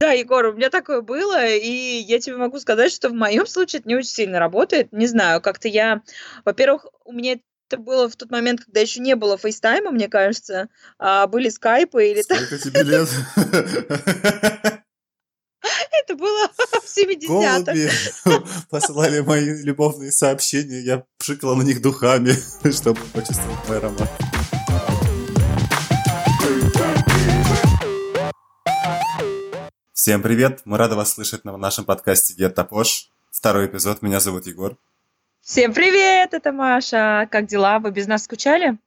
Да, Егор, у меня такое было, и я тебе могу сказать, что в моем случае это не очень сильно работает. Не знаю, как-то я, во-первых, у меня это было в тот момент, когда еще не было фейстайма, мне кажется, а были скайпы или Сколько тебе лет? Это было в 70-х. Голуби посылали мои любовные сообщения, я пшикала на них духами, чтобы почувствовать мой аромат. Всем привет! Мы рады вас слышать на нашем подкасте Get Топош. Второй эпизод. Меня зовут Егор. Всем привет! Это Маша. Как дела? Вы без нас скучали?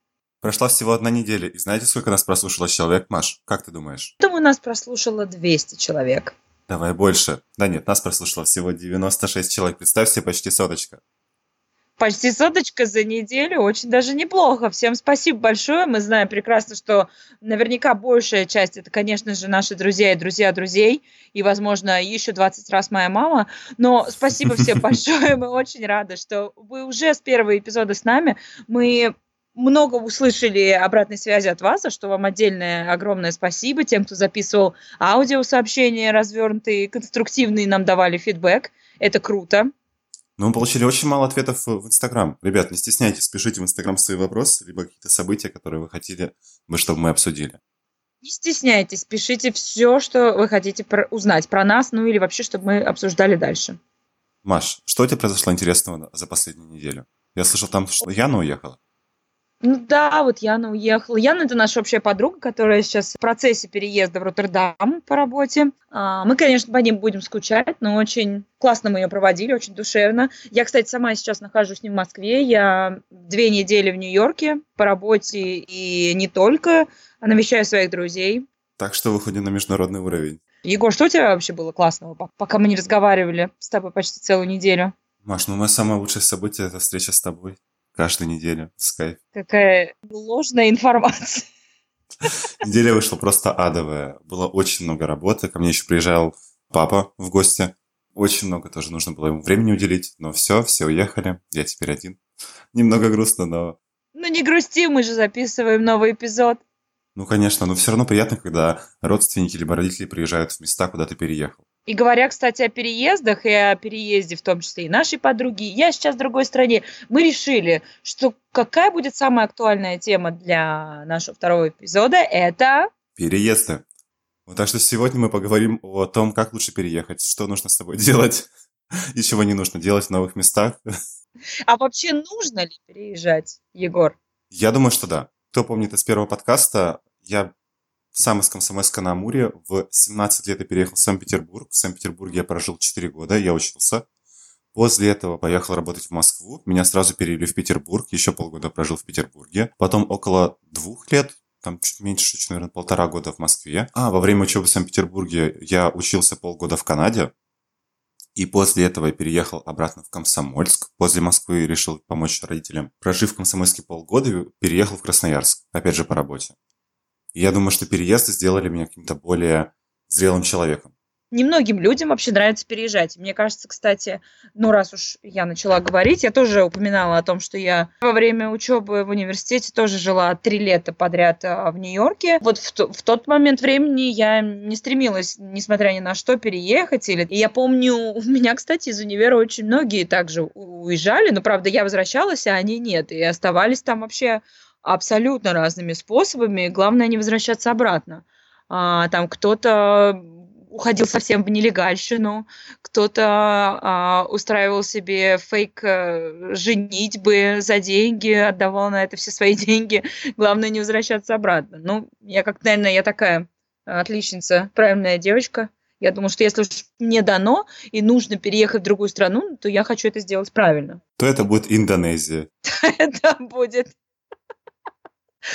Прошла всего одна неделя, и знаете, сколько нас прослушало человек, Маш? Как ты думаешь? Думаю, нас прослушало 200 человек. Давай больше. Да нет, нас прослушало всего 96 человек. Представь себе, почти соточка. Почти соточка за неделю, очень даже неплохо. Всем спасибо большое. Мы знаем прекрасно, что наверняка большая часть это, конечно же, наши друзья и друзья друзей, и, возможно, еще 20 раз моя мама. Но спасибо всем большое. Мы очень рады, что вы уже с первого эпизода с нами. Мы много услышали обратной связи от вас, за что вам отдельное огромное спасибо тем, кто записывал аудиосообщения развернутые, конструктивные нам давали фидбэк. Это круто. Но мы получили очень мало ответов в Инстаграм. Ребят, не стесняйтесь, пишите в Инстаграм свои вопросы, либо какие-то события, которые вы хотели бы, чтобы мы обсудили. Не стесняйтесь, пишите все, что вы хотите про- узнать про нас, ну или вообще, чтобы мы обсуждали дальше. Маш, что у тебя произошло интересного за последнюю неделю? Я слышал там, что Яна уехала. Ну да, вот Яна уехала. Яна это наша общая подруга, которая сейчас в процессе переезда в Роттердам по работе. А, Мы, конечно, по ним будем скучать, но очень классно мы ее проводили, очень душевно. Я, кстати, сама сейчас нахожусь не в Москве, я две недели в Нью-Йорке по работе и не только, а навещаю своих друзей. Так что выходим на международный уровень. Егор, что у тебя вообще было классного, пок- пока мы не разговаривали с тобой почти целую неделю? Маш, ну мое самое лучшее событие – это встреча с тобой. Каждую неделю скайп. Какая ложная информация. Неделя вышла просто адовая. Было очень много работы. Ко мне еще приезжал папа в гости. Очень много тоже нужно было ему времени уделить. Но все, все уехали. Я теперь один. Немного грустно, но... Ну не грусти, мы же записываем новый эпизод. Ну, конечно, но все равно приятно, когда родственники либо родители приезжают в места, куда ты переехал. И говоря, кстати, о переездах и о переезде, в том числе и нашей подруги, я сейчас в другой стране, мы решили, что какая будет самая актуальная тема для нашего второго эпизода, это... Переезды. Вот так что сегодня мы поговорим о том, как лучше переехать, что нужно с тобой делать и чего не нужно делать в новых местах. А вообще нужно ли переезжать, Егор? Я думаю, что да. Кто помнит из первого подкаста, я сам из Комсомольска на Амуре. В 17 лет я переехал в Санкт-Петербург. В Санкт-Петербурге я прожил 4 года, я учился. После этого поехал работать в Москву. Меня сразу перевели в Петербург. Еще полгода прожил в Петербурге. Потом около двух лет, там чуть меньше, чуть, наверное, полтора года в Москве. А во время учебы в Санкт-Петербурге я учился полгода в Канаде. И после этого я переехал обратно в Комсомольск. После Москвы решил помочь родителям. Прожив в Комсомольске полгода, переехал в Красноярск. Опять же по работе. Я думаю, что переезды сделали меня каким-то более зрелым человеком. Немногим людям вообще нравится переезжать. Мне кажется, кстати, ну раз уж я начала говорить, я тоже упоминала о том, что я во время учебы в университете тоже жила три лета подряд а, в Нью-Йорке. Вот в, в тот момент времени я не стремилась, несмотря ни на что, переехать. Или... И я помню, у меня, кстати, из универа очень многие также уезжали, но, правда, я возвращалась, а они нет. И оставались там вообще абсолютно разными способами. Главное не возвращаться обратно. А, там кто-то уходил совсем в нелегальщину, кто-то а, устраивал себе фейк э, женитьбы за деньги, отдавал на это все свои деньги. Главное не возвращаться обратно. Ну, я как, наверное, я такая отличница, правильная девочка. Я думаю, что если уж мне дано и нужно переехать в другую страну, то я хочу это сделать правильно. То это будет Индонезия. Это будет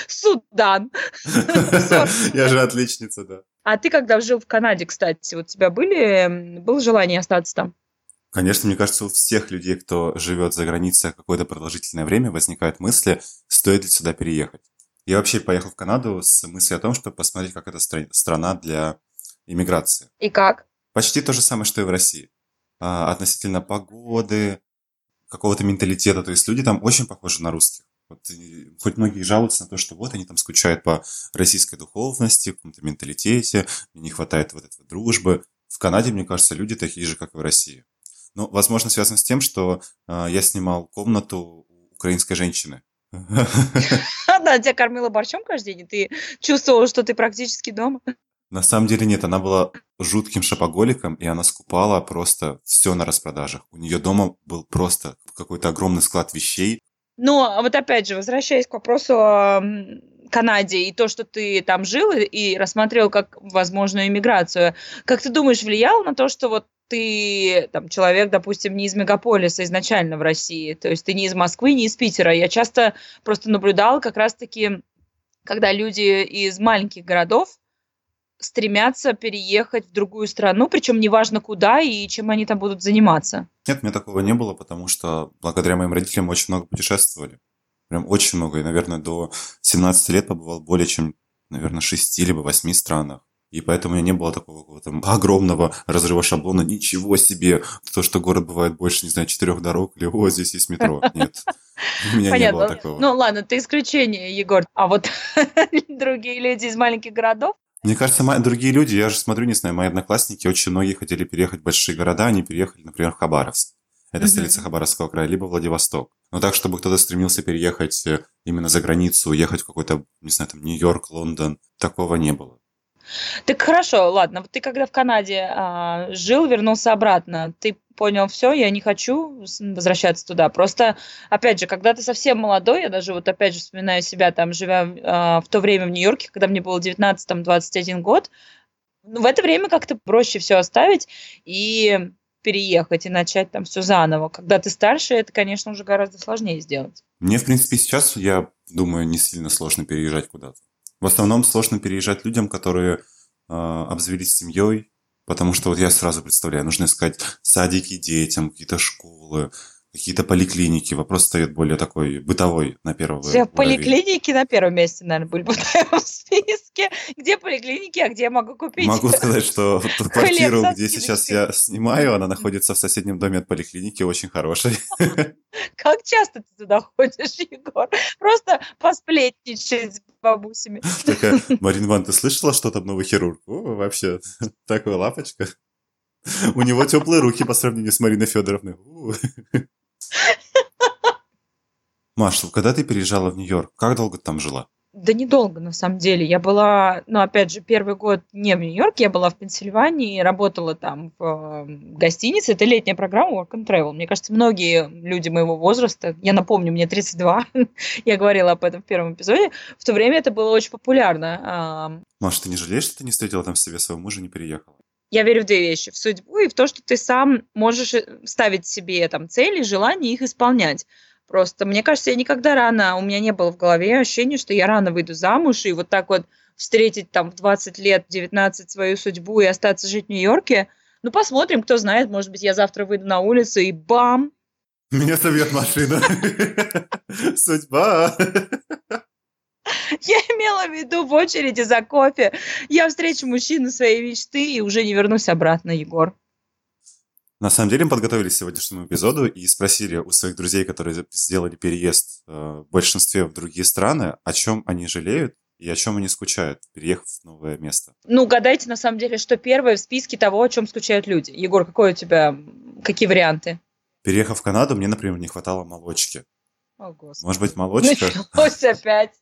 Судан. Я же отличница, да. А ты когда жил в Канаде, кстати, у тебя были, было желание остаться там? Конечно, мне кажется, у всех людей, кто живет за границей какое-то продолжительное время, возникают мысли, стоит ли сюда переехать. Я вообще поехал в Канаду с мыслью о том, чтобы посмотреть, как стра- страна для иммиграции. И как? Почти то же самое, что и в России. А, относительно погоды, какого-то менталитета. То есть люди там очень похожи на русских. Вот, хоть многие жалуются на то, что вот они там скучают по российской духовности, каком-то менталитете, не хватает вот этой дружбы. В Канаде, мне кажется, люди такие же, как и в России. Ну, возможно, связано с тем, что э, я снимал комнату у украинской женщины. Да, тебя кормила борщом каждый день, и ты чувствовал, что ты практически дома. На самом деле нет, она была жутким шопоголиком, и она скупала просто все на распродажах. У нее дома был просто какой-то огромный склад вещей. Но вот опять же, возвращаясь к вопросу о Канаде и то, что ты там жил и рассмотрел как возможную иммиграцию, как ты думаешь, влияло на то, что вот ты там человек, допустим, не из мегаполиса изначально в России, то есть ты не из Москвы, не из Питера. Я часто просто наблюдал как раз-таки, когда люди из маленьких городов стремятся переехать в другую страну, причем неважно куда и чем они там будут заниматься. Нет, у меня такого не было, потому что благодаря моим родителям очень много путешествовали. Прям очень много. И, наверное, до 17 лет побывал более чем, наверное, 6 либо 8 странах. И поэтому у меня не было такого какого-то огромного разрыва шаблона. Ничего себе! То, что город бывает больше, не знаю, четырех дорог, или о, здесь есть метро. Нет. У меня Понятно. не было такого. Ну ладно, ты исключение, Егор. А вот другие люди из маленьких городов? Мне кажется, мои, другие люди, я же смотрю, не знаю, мои одноклассники, очень многие хотели переехать в большие города, они переехали, например, в Хабаровск. Это mm-hmm. столица Хабаровского края, либо Владивосток. Но так, чтобы кто-то стремился переехать э, именно за границу, уехать в какой-то, не знаю, там, Нью-Йорк, Лондон, такого не было. Так хорошо, ладно. Ты когда в Канаде а, жил, вернулся обратно, ты понял, все, я не хочу возвращаться туда. Просто, опять же, когда ты совсем молодой, я даже вот опять же вспоминаю себя, там, живя а, в то время в Нью-Йорке, когда мне было 19-21 год, ну, в это время как-то проще все оставить и переехать и начать там все заново. Когда ты старше, это, конечно, уже гораздо сложнее сделать. Мне, в принципе, сейчас, я думаю, не сильно сложно переезжать куда-то. В основном сложно переезжать людям, которые э, обзавелись семьей, потому что вот я сразу представляю, нужно искать садики детям, какие-то школы, какие-то поликлиники. Вопрос стоит более такой бытовой на первом Все поликлиники на первом месте, наверное, были бы в списке. Где поликлиники, а где я могу купить? Могу сказать, что квартиру, где сейчас я снимаю, она находится в соседнем доме от поликлиники, очень хорошей. Как часто ты туда ходишь, Егор? Просто посплетничать с бабусями. Такая, Марин Иван, ты слышала, что там новый хирург? О, вообще, такая лапочка. У него теплые руки по сравнению с Мариной Федоровной. Маша, когда ты переезжала в Нью-Йорк, как долго ты там жила? Да недолго, на самом деле. Я была, ну, опять же, первый год не в Нью-Йорке, я была в Пенсильвании, работала там в э, гостинице. Это летняя программа Work and Travel. Мне кажется, многие люди моего возраста, я напомню, мне 32, я говорила об этом в первом эпизоде, в то время это было очень популярно. Маша, ты не жалеешь, что ты не встретила там себе своего мужа, не переехала? Я верю в две вещи. В судьбу и в то, что ты сам можешь э, ставить себе там цели, желания их исполнять. Просто, мне кажется, я никогда рано, у меня не было в голове ощущения, что я рано выйду замуж, и вот так вот встретить там в 20 лет, 19 свою судьбу и остаться жить в Нью-Йорке. Ну, посмотрим, кто знает, может быть, я завтра выйду на улицу и бам! Меня собьет машина. Судьба. Я имела в виду в очереди за кофе. Я встречу мужчину своей мечты и уже не вернусь обратно, Егор. На самом деле мы подготовились к сегодняшнему эпизоду и спросили у своих друзей, которые сделали переезд э, в большинстве в другие страны, о чем они жалеют и о чем они скучают, переехав в новое место. Ну, гадайте, на самом деле, что первое в списке того, о чем скучают люди. Егор, какой у тебя, какие варианты? Переехав в Канаду, мне, например, не хватало молочки. О, Господи. Может быть, молочка? Началось опять.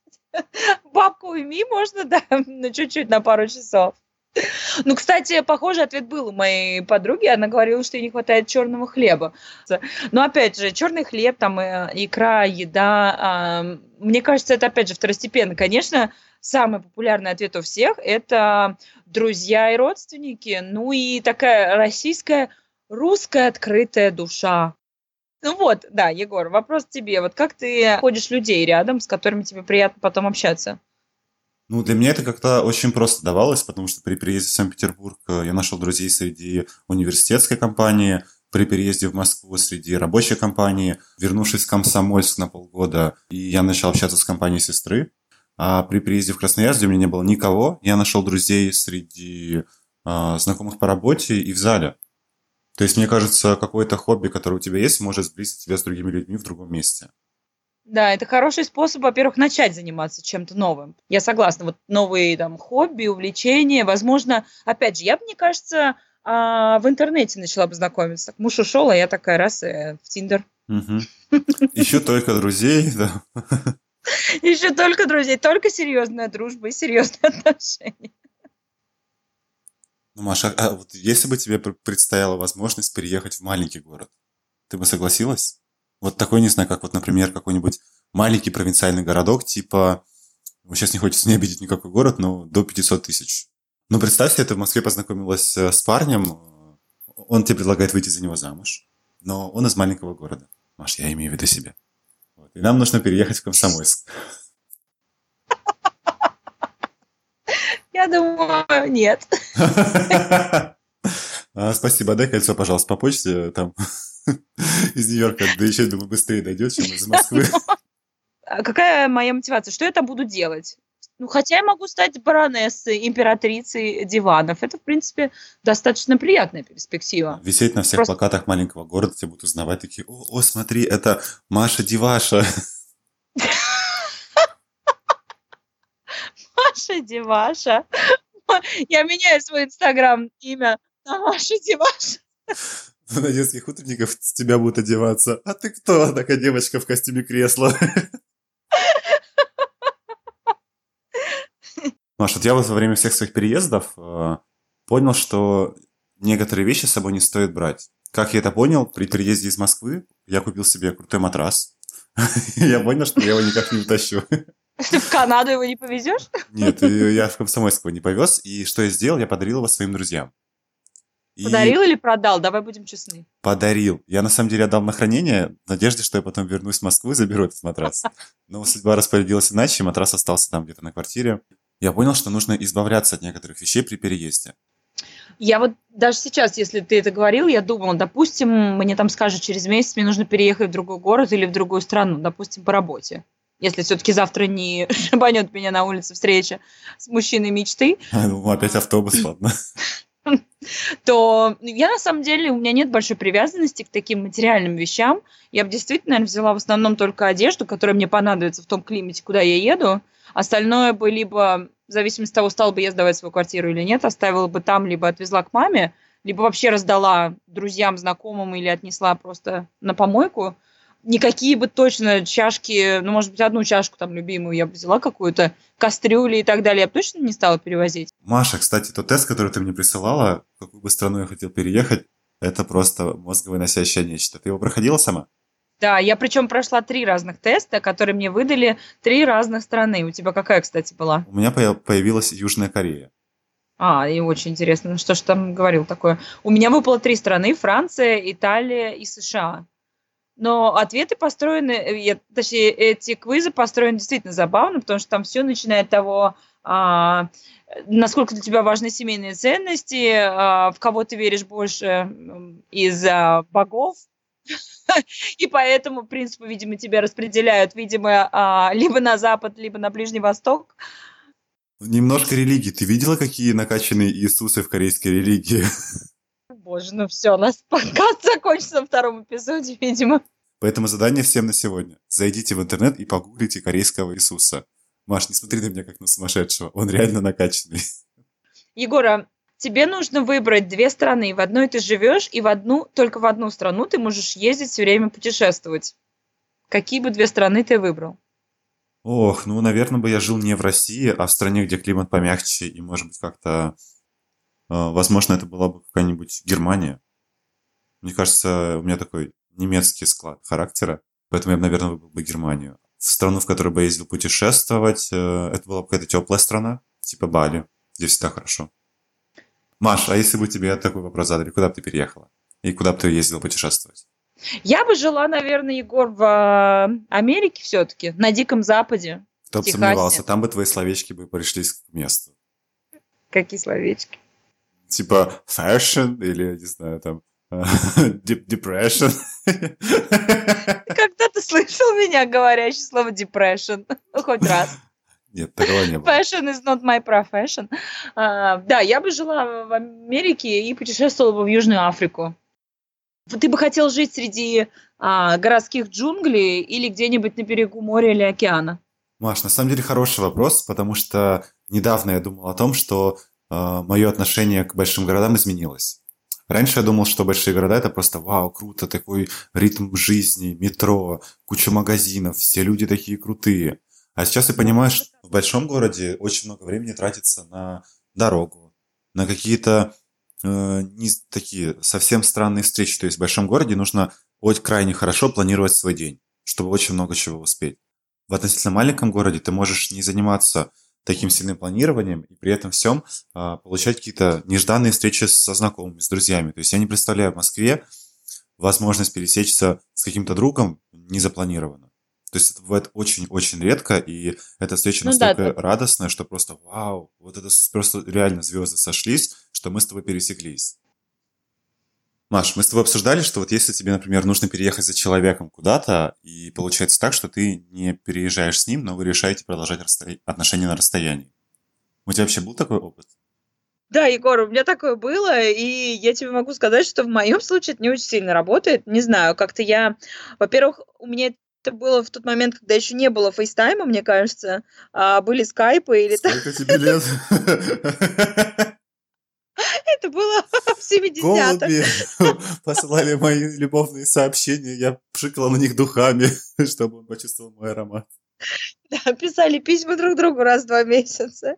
Бабку уйми можно, да, на чуть-чуть, на пару часов. Ну, кстати, похожий ответ был у моей подруги. Она говорила, что ей не хватает черного хлеба. Но опять же, черный хлеб, там э, икра, еда. Мне кажется, это опять же второстепенно. Конечно, самый популярный ответ у всех это друзья и родственники. Ну и такая российская, русская открытая душа. Ну вот, да, Егор, вопрос тебе. Вот как ты ходишь людей рядом, с которыми тебе приятно потом общаться? Ну, для меня это как-то очень просто давалось, потому что при переезде в Санкт-Петербург э, я нашел друзей среди университетской компании, при переезде в Москву среди рабочей компании, вернувшись в Комсомольск на полгода, и я начал общаться с компанией сестры. А при переезде в Красноярск, где у меня не было никого, я нашел друзей среди э, знакомых по работе и в зале. То есть, мне кажется, какое-то хобби, которое у тебя есть, может сблизить тебя с другими людьми в другом месте. Да, это хороший способ, во-первых, начать заниматься чем-то новым. Я согласна. Вот новые там хобби, увлечения, возможно, опять же, я бы, мне кажется, а, в интернете начала бы знакомиться. Так, муж ушел, а я такая раз э, в Тиндер. Еще только друзей, да. Еще только друзей, только серьезная дружба и серьезные отношения. Ну, Маша, а вот если бы тебе предстояла возможность переехать в маленький город, ты бы согласилась? Вот такой, не знаю, как вот, например, какой-нибудь маленький провинциальный городок, типа, сейчас не хочется не обидеть никакой город, но до 500 тысяч. Ну, представь ты в Москве познакомилась э, с парнем, он тебе предлагает выйти за него замуж, но он из маленького города. Маш, я имею в виду себя. Вот. И нам нужно переехать в Комсомольск. Я думаю, нет. А, спасибо, дай кольцо, пожалуйста, по почте. Там из Нью-Йорка, да еще, думаю, быстрее дойдет, чем из Москвы. А какая моя мотивация? Что я там буду делать? Ну, хотя я могу стать баронессой, императрицей диванов. Это, в принципе, достаточно приятная перспектива. Висеть на всех Просто... плакатах маленького города, тебя будут узнавать такие, о, о смотри, это Маша Диваша. Маша Диваша. Я меняю свой инстаграм имя на Маша Диваша. На детских утренников с тебя будут одеваться. А ты кто? Такая девочка в костюме кресла. Маш, вот я вот во время всех своих переездов э, понял, что некоторые вещи с собой не стоит брать. Как я это понял, при переезде из Москвы я купил себе крутой матрас. Я понял, что я его никак не утащу. Ты в Канаду его не повезешь? Нет, я в Комсомольск его не повез. И что я сделал? Я подарил его своим друзьям. Подарил или продал? Давай будем честны. Подарил. Я на самом деле отдал на хранение в надежде, что я потом вернусь в Москву и заберу этот матрас. Но судьба распорядилась иначе, и матрас остался там где-то на квартире. Я понял, что нужно избавляться от некоторых вещей при переезде. Я вот даже сейчас, если ты это говорил, я думала, допустим, мне там скажут, через месяц мне нужно переехать в другой город или в другую страну, допустим, по работе. Если все-таки завтра не шибанет меня на улице встреча с мужчиной мечты. Ну, опять автобус, ладно. то я на самом деле, у меня нет большой привязанности к таким материальным вещам. Я бы действительно, наверное, взяла в основном только одежду, которая мне понадобится в том климате, куда я еду. Остальное бы либо, в зависимости от того, стал бы я сдавать свою квартиру или нет, оставила бы там, либо отвезла к маме, либо вообще раздала друзьям, знакомым или отнесла просто на помойку никакие бы точно чашки, ну, может быть, одну чашку там любимую я бы взяла какую-то, кастрюли и так далее, я бы точно не стала перевозить. Маша, кстати, тот тест, который ты мне присылала, в какую бы страну я хотел переехать, это просто мозговыносящее нечто. Ты его проходила сама? Да, я причем прошла три разных теста, которые мне выдали три разных страны. У тебя какая, кстати, была? У меня появилась Южная Корея. А, и очень интересно, ну что ж там говорил такое. У меня выпало три страны, Франция, Италия и США. Но ответы построены, э, точнее, эти квизы построены действительно забавно, потому что там все начиная от того, а, насколько для тебя важны семейные ценности, а, в кого ты веришь больше из а, богов, и поэтому, в принципе, видимо, тебя распределяют, видимо, а, либо на Запад, либо на Ближний Восток. Немножко религии. Ты видела, какие накачанные Иисусы в корейской религии? боже, ну все, у нас подкаст закончится на втором эпизоде, видимо. Поэтому задание всем на сегодня. Зайдите в интернет и погуглите корейского Иисуса. Маш, не смотри на меня как на сумасшедшего, он реально накачанный. Егора, тебе нужно выбрать две страны. В одной ты живешь, и в одну, только в одну страну ты можешь ездить все время путешествовать. Какие бы две страны ты выбрал? Ох, ну, наверное, бы я жил не в России, а в стране, где климат помягче и, может быть, как-то возможно, это была бы какая-нибудь Германия. Мне кажется, у меня такой немецкий склад характера, поэтому я бы, наверное, выбрал бы Германию. В страну, в которую бы я ездил путешествовать, э, это была бы какая-то теплая страна, типа Бали, где всегда хорошо. Маш, а если бы тебе такой вопрос задали, куда бы ты переехала? И куда бы ты ездила путешествовать? Я бы жила, наверное, Егор, в а, Америке все-таки, на Диком Западе. Кто бы сомневался, там бы твои словечки бы пришлись к месту. Какие словечки? Типа fashion или, не знаю, там depression. Когда ты слышал меня говорящий слово depression? Ну, хоть раз. Нет, такого не было. Fashion is not my profession. Uh, да, я бы жила в Америке и путешествовала бы в Южную Африку. Ты бы хотел жить среди а, городских джунглей или где-нибудь на берегу моря или океана? Маш, на самом деле хороший вопрос, потому что недавно я думал о том, что мое отношение к большим городам изменилось. Раньше я думал, что большие города это просто вау, круто, такой ритм жизни, метро, куча магазинов, все люди такие крутые. А сейчас я понимаю, что в большом городе очень много времени тратится на дорогу, на какие-то э, не такие совсем странные встречи. То есть в большом городе нужно очень крайне хорошо планировать свой день, чтобы очень много чего успеть. В относительно маленьком городе ты можешь не заниматься таким сильным планированием и при этом всем а, получать какие-то нежданные встречи со знакомыми, с друзьями. То есть я не представляю в Москве возможность пересечься с каким-то другом незапланированно. То есть это бывает очень-очень редко, и эта встреча ну, настолько да, радостная, что просто вау, вот это просто реально звезды сошлись, что мы с тобой пересеклись. Маш, мы с тобой обсуждали, что вот если тебе, например, нужно переехать за человеком куда-то, и получается так, что ты не переезжаешь с ним, но вы решаете продолжать расстоя... отношения на расстоянии. У тебя вообще был такой опыт? Да, Егор, у меня такое было, и я тебе могу сказать, что в моем случае это не очень сильно работает. Не знаю, как-то я... Во-первых, у меня это было в тот момент, когда еще не было фейстайма, мне кажется, а были скайпы или... Сколько тебе лет? Это было в 70-х. посылали мои любовные сообщения, я пшикала на них духами, чтобы он почувствовал мой аромат. Да, писали письма друг другу раз в два месяца.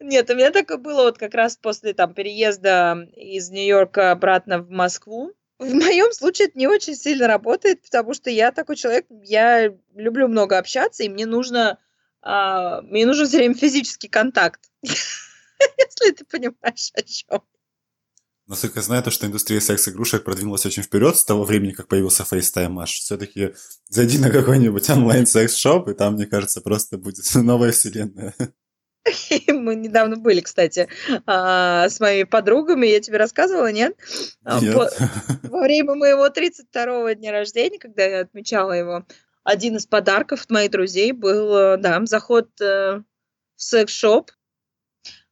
Нет, у меня такое было вот как раз после там переезда из Нью-Йорка обратно в Москву. В моем случае это не очень сильно работает, потому что я такой человек, я люблю много общаться, и мне нужно, а, мне нужен все время физический контакт. если ты понимаешь, о чем. Насколько я знаю, то, что индустрия секс-игрушек продвинулась очень вперед с того времени, как появился FaceTime Аж. Все-таки зайди на какой-нибудь онлайн-секс-шоп, и там, мне кажется, просто будет новая вселенная. Мы недавно были, кстати, а, с моими подругами. Я тебе рассказывала, нет? А, нет. Во время моего 32-го дня рождения, когда я отмечала его, один из подарков от моих друзей был, э, да, заход э, в секс-шоп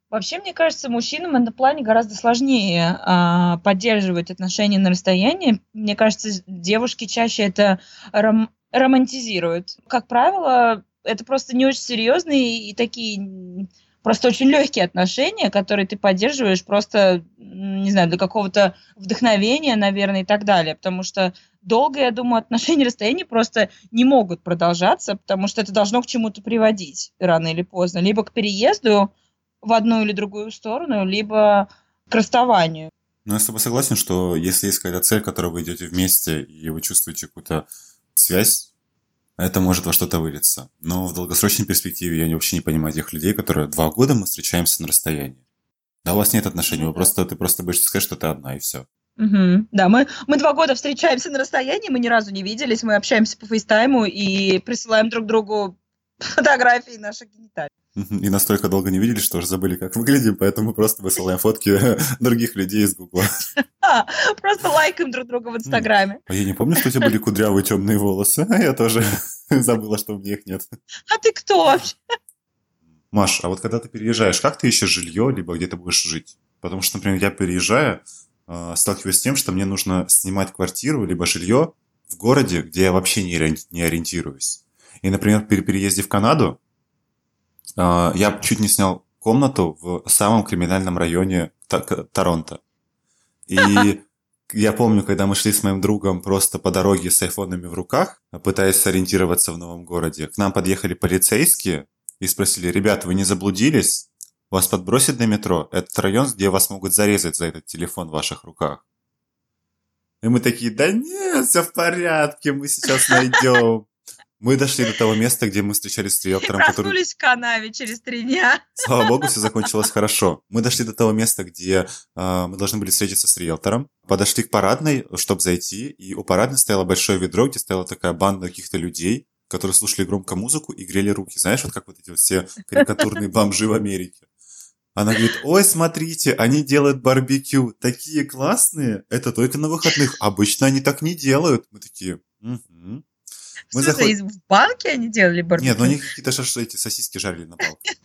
Вообще, мне кажется, мужчинам в этом плане гораздо сложнее а, поддерживать отношения на расстоянии. Мне кажется, девушки чаще это ром- романтизируют. Как правило, это просто не очень серьезные и такие просто очень легкие отношения, которые ты поддерживаешь просто, не знаю, для какого-то вдохновения, наверное, и так далее. Потому что долго, я думаю, отношения на расстоянии просто не могут продолжаться, потому что это должно к чему-то приводить рано или поздно. Либо к переезду, в одну или другую сторону, либо к расставанию. Ну, я с тобой согласен, что если есть какая-то цель, которой вы идете вместе, и вы чувствуете какую-то связь, это может во что-то вылиться. Но в долгосрочной перспективе я вообще не понимаю тех людей, которые два года мы встречаемся на расстоянии. Да, у вас нет отношений, вы просто, ты просто будешь сказать, что ты одна, и все. Угу. Да, мы, мы два года встречаемся на расстоянии, мы ни разу не виделись, мы общаемся по фейстайму и присылаем друг другу фотографии наших гениталий. И настолько долго не видели, что уже забыли, как выглядим, поэтому просто высылаем фотки других людей из Гугла. Просто лайкаем друг друга в Инстаграме. А я не помню, что у тебя были кудрявые темные волосы. Я тоже забыла, что у меня их нет. А ты кто вообще? Маш, а вот когда ты переезжаешь, как ты ищешь жилье, либо где ты будешь жить? Потому что, например, я переезжаю, а, сталкиваюсь с тем, что мне нужно снимать квартиру, либо жилье в городе, где я вообще не ориентируюсь. И, например, при переезде в Канаду я чуть не снял комнату в самом криминальном районе Торонто. И я помню, когда мы шли с моим другом просто по дороге с айфонами в руках, пытаясь сориентироваться в новом городе, к нам подъехали полицейские и спросили, ребята, вы не заблудились? Вас подбросят на метро? Это район, где вас могут зарезать за этот телефон в ваших руках. И мы такие, да нет, все в порядке, мы сейчас найдем. Мы дошли до того места, где мы встречались с риэлтором, который... Проснулись в канаве через три дня. Слава богу, все закончилось хорошо. Мы дошли до того места, где э, мы должны были встретиться с риэлтором. Подошли к парадной, чтобы зайти, и у парадной стояло большое ведро, где стояла такая банда каких-то людей, которые слушали громко музыку и грели руки. Знаешь, вот как вот эти вот все карикатурные бомжи в Америке. Она говорит, ой, смотрите, они делают барбекю, такие классные, это только на выходных, обычно они так не делают. Мы такие, угу. Мы в заход... в банке они делали барбекю? Нет, ну они какие-то шаш... эти сосиски жарили на палке.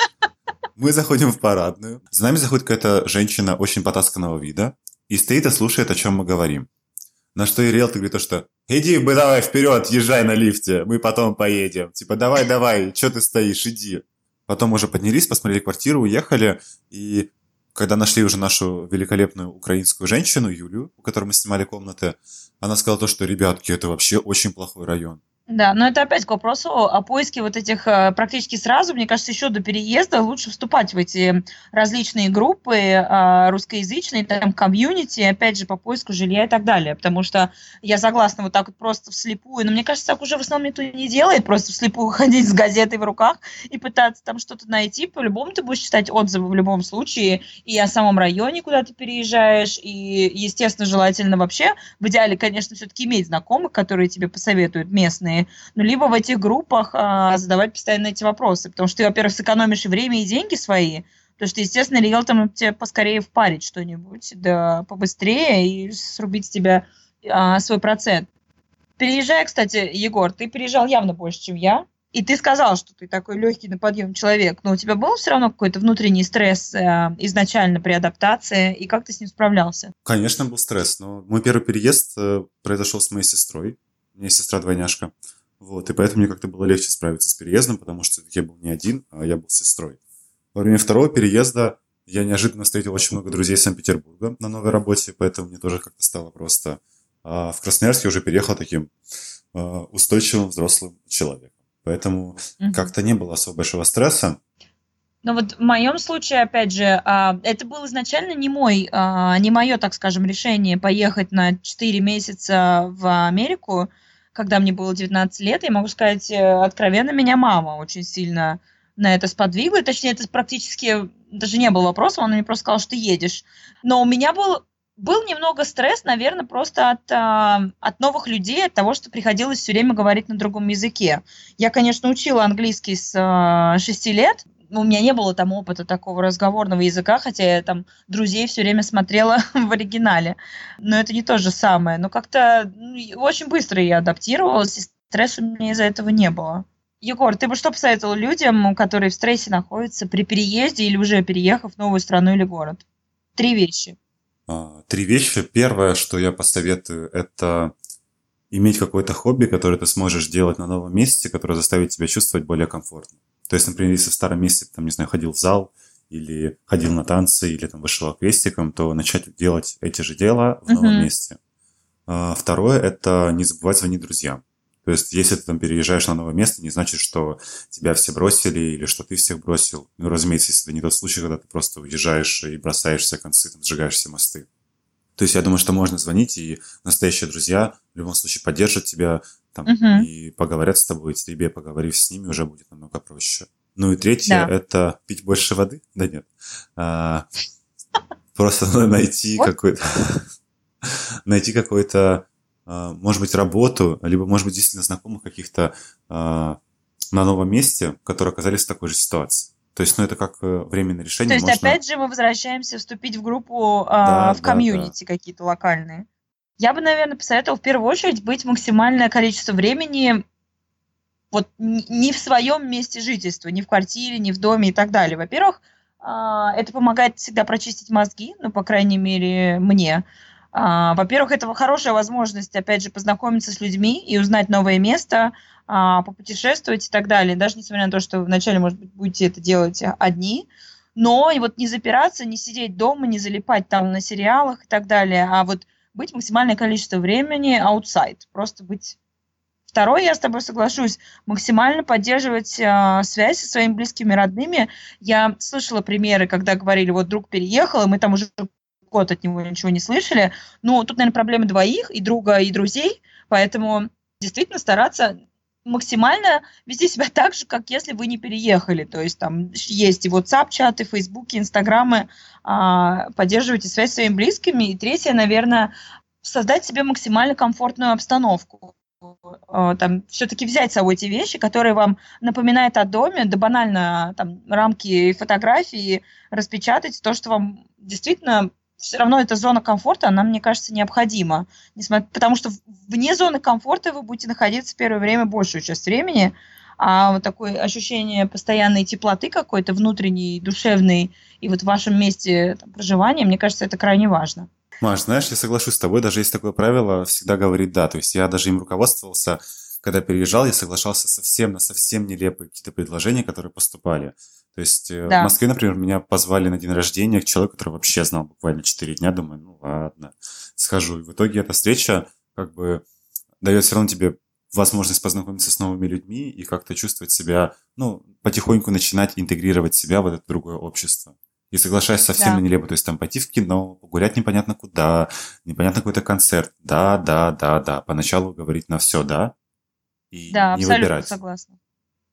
Мы заходим в парадную. За нами заходит какая-то женщина очень потасканного вида и стоит и слушает, о чем мы говорим. На что и риэлтор говорит то, что иди бы давай вперед, езжай на лифте, мы потом поедем. Типа давай, давай, что ты стоишь, иди. Потом уже поднялись, посмотрели квартиру, уехали, и когда нашли уже нашу великолепную украинскую женщину, Юлю, у которой мы снимали комнаты, она сказала то, что, ребятки, это вообще очень плохой район. Да, но это опять к вопросу о поиске вот этих э, практически сразу, мне кажется, еще до переезда лучше вступать в эти различные группы э, русскоязычные, там, комьюнити, опять же, по поиску жилья и так далее, потому что я согласна вот так вот просто вслепую, но мне кажется, так уже в основном никто не делает, просто вслепую ходить с газетой в руках и пытаться там что-то найти, по-любому ты будешь читать отзывы в любом случае и о самом районе, куда ты переезжаешь, и, естественно, желательно вообще, в идеале, конечно, все-таки иметь знакомых, которые тебе посоветуют местные, ну, либо в этих группах а, задавать постоянно эти вопросы, потому что ты, во-первых, сэкономишь время, и деньги свои, потому что, естественно, риэлторам тебе поскорее впарить что-нибудь, да побыстрее и срубить с тебя а, свой процент. Переезжая, кстати, Егор, ты переезжал явно больше, чем я, и ты сказал, что ты такой легкий на подъем человек, но у тебя был все равно какой-то внутренний стресс э, изначально при адаптации, и как ты с ним справлялся? Конечно, был стресс, но мой первый переезд э, произошел с моей сестрой. Меня сестра-двойняшка. Вот, и поэтому мне как-то было легче справиться с переездом, потому что я был не один, а я был с сестрой. Во время второго переезда я неожиданно встретил очень много друзей из Санкт-Петербурга на новой работе, поэтому мне тоже как-то стало просто... А в Красноярск я уже переехал таким а, устойчивым взрослым человеком. Поэтому mm-hmm. как-то не было особо большого стресса. Но вот в моем случае, опять же, а, это было изначально не мой, а, не мое, так скажем, решение поехать на 4 месяца в Америку, когда мне было 19 лет. Я могу сказать, э, откровенно, меня мама очень сильно на это сподвигла. Точнее, это практически даже не был вопросом, она мне просто сказала, что ты едешь. Но у меня был был немного стресс, наверное, просто от, э, от новых людей, от того, что приходилось все время говорить на другом языке. Я, конечно, учила английский с э, 6 лет, у меня не было там опыта такого разговорного языка, хотя я там друзей все время смотрела в оригинале. Но это не то же самое. Но как-то ну, очень быстро я адаптировалась, и стресса у меня из-за этого не было. Егор, ты бы что посоветовал людям, которые в стрессе находятся при переезде или уже переехав в новую страну или город? Три вещи. А, три вещи. Первое, что я посоветую, это иметь какое-то хобби, которое ты сможешь делать на новом месте, которое заставит тебя чувствовать более комфортно. То есть, например, если в старом месте, там, не знаю, ходил в зал, или ходил на танцы, или там вышел аквестиком, то начать делать эти же дела в новом uh-huh. месте. А, второе – это не забывать звонить друзьям. То есть, если ты там переезжаешь на новое место, не значит, что тебя все бросили или что ты всех бросил. Ну, разумеется, если это не тот случай, когда ты просто уезжаешь и бросаешь все концы, там, сжигаешь все мосты. То есть я думаю, что можно звонить, и настоящие друзья в любом случае поддержат тебя там, угу. и поговорят с тобой, и тебе, поговорив с ними, уже будет намного проще. Ну и третье да. это пить больше воды. Да нет. А, просто найти какой-то найти какой-то, а, может быть, работу, либо, может быть, действительно знакомых каких-то а, на новом месте, которые оказались в такой же ситуации. То есть, ну, это как э, временное решение. То есть, можно... опять же, мы возвращаемся вступить в группу, да, в комьюнити да. какие-то локальные. Я бы, наверное, посоветовал в первую очередь быть максимальное количество времени вот не в своем месте жительства, не в квартире, не в доме и так далее. Во-первых, а, это помогает всегда прочистить мозги, ну, по крайней мере, мне. А, во-первых, это хорошая возможность, опять же, познакомиться с людьми и узнать новое место, а, попутешествовать и так далее. Даже несмотря на то, что вначале, может быть, будете это делать одни, но и вот не запираться, не сидеть дома, не залипать там на сериалах и так далее, а вот быть максимальное количество времени outside, просто быть Второе, я с тобой соглашусь, максимально поддерживать э, связь со своими близкими родными. Я слышала примеры, когда говорили, вот друг переехал, и мы там уже год от него ничего не слышали. Ну, тут, наверное, проблема двоих, и друга, и друзей, поэтому действительно стараться максимально вести себя так же, как если вы не переехали. То есть там есть и WhatsApp-чаты, Facebook, Инстаграмы, а, поддерживайте связь с своими близкими. И третье, наверное, создать себе максимально комфортную обстановку. А, там все-таки взять с собой эти вещи, которые вам напоминают о доме, да банально там рамки и фотографии, распечатать то, что вам действительно все равно эта зона комфорта, она, мне кажется, необходима. Несмотря, потому что вне зоны комфорта вы будете находиться первое время большую часть времени, а вот такое ощущение постоянной теплоты какой-то внутренней, душевной, и вот в вашем месте там, проживания, мне кажется, это крайне важно. Маш, знаешь, я соглашусь с тобой, даже есть такое правило всегда говорить «да». То есть я даже им руководствовался, когда переезжал, я соглашался совсем на совсем нелепые какие-то предложения, которые поступали. То есть э, да. в Москве, например, меня позвали на день рождения к человеку, который вообще знал буквально 4 дня. Думаю, ну ладно, схожу. И в итоге эта встреча как бы дает все равно тебе возможность познакомиться с новыми людьми и как-то чувствовать себя, ну, потихоньку начинать интегрировать себя в это другое общество. И соглашаясь совсем да. нелепо, то есть там пойти в кино, погулять непонятно куда, непонятно какой-то концерт, да, да, да, да. Поначалу говорить на все да и да, не абсолютно выбирать. согласна.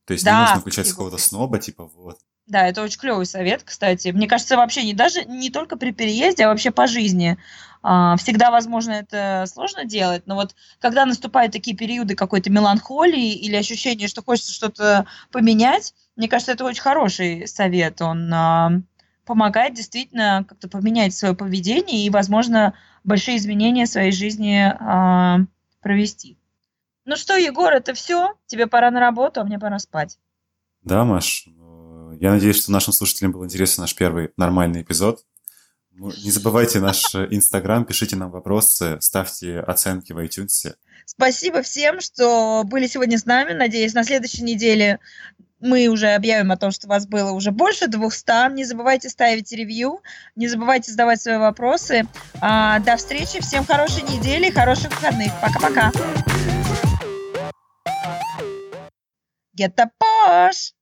То есть да, не нужно включать какого-то сноба, типа вот. Да, это очень клевый совет, кстати. Мне кажется, вообще не даже не только при переезде, а вообще по жизни. А, всегда, возможно, это сложно делать, но вот когда наступают такие периоды какой-то меланхолии или ощущения, что хочется что-то поменять, мне кажется, это очень хороший совет. Он а, помогает действительно как-то поменять свое поведение и, возможно, большие изменения в своей жизни а, провести. Ну что, Егор, это все? Тебе пора на работу, а мне пора спать. Да, Маш, я надеюсь, что нашим слушателям был интересен наш первый нормальный эпизод. Ну, не забывайте наш э, Инстаграм, пишите нам вопросы, ставьте оценки в iTunes. Спасибо всем, что были сегодня с нами. Надеюсь, на следующей неделе мы уже объявим о том, что вас было уже больше 200. Не забывайте ставить ревью, не забывайте задавать свои вопросы. А, до встречи, всем хорошей недели, хороших выходных. Пока-пока. Get the posh!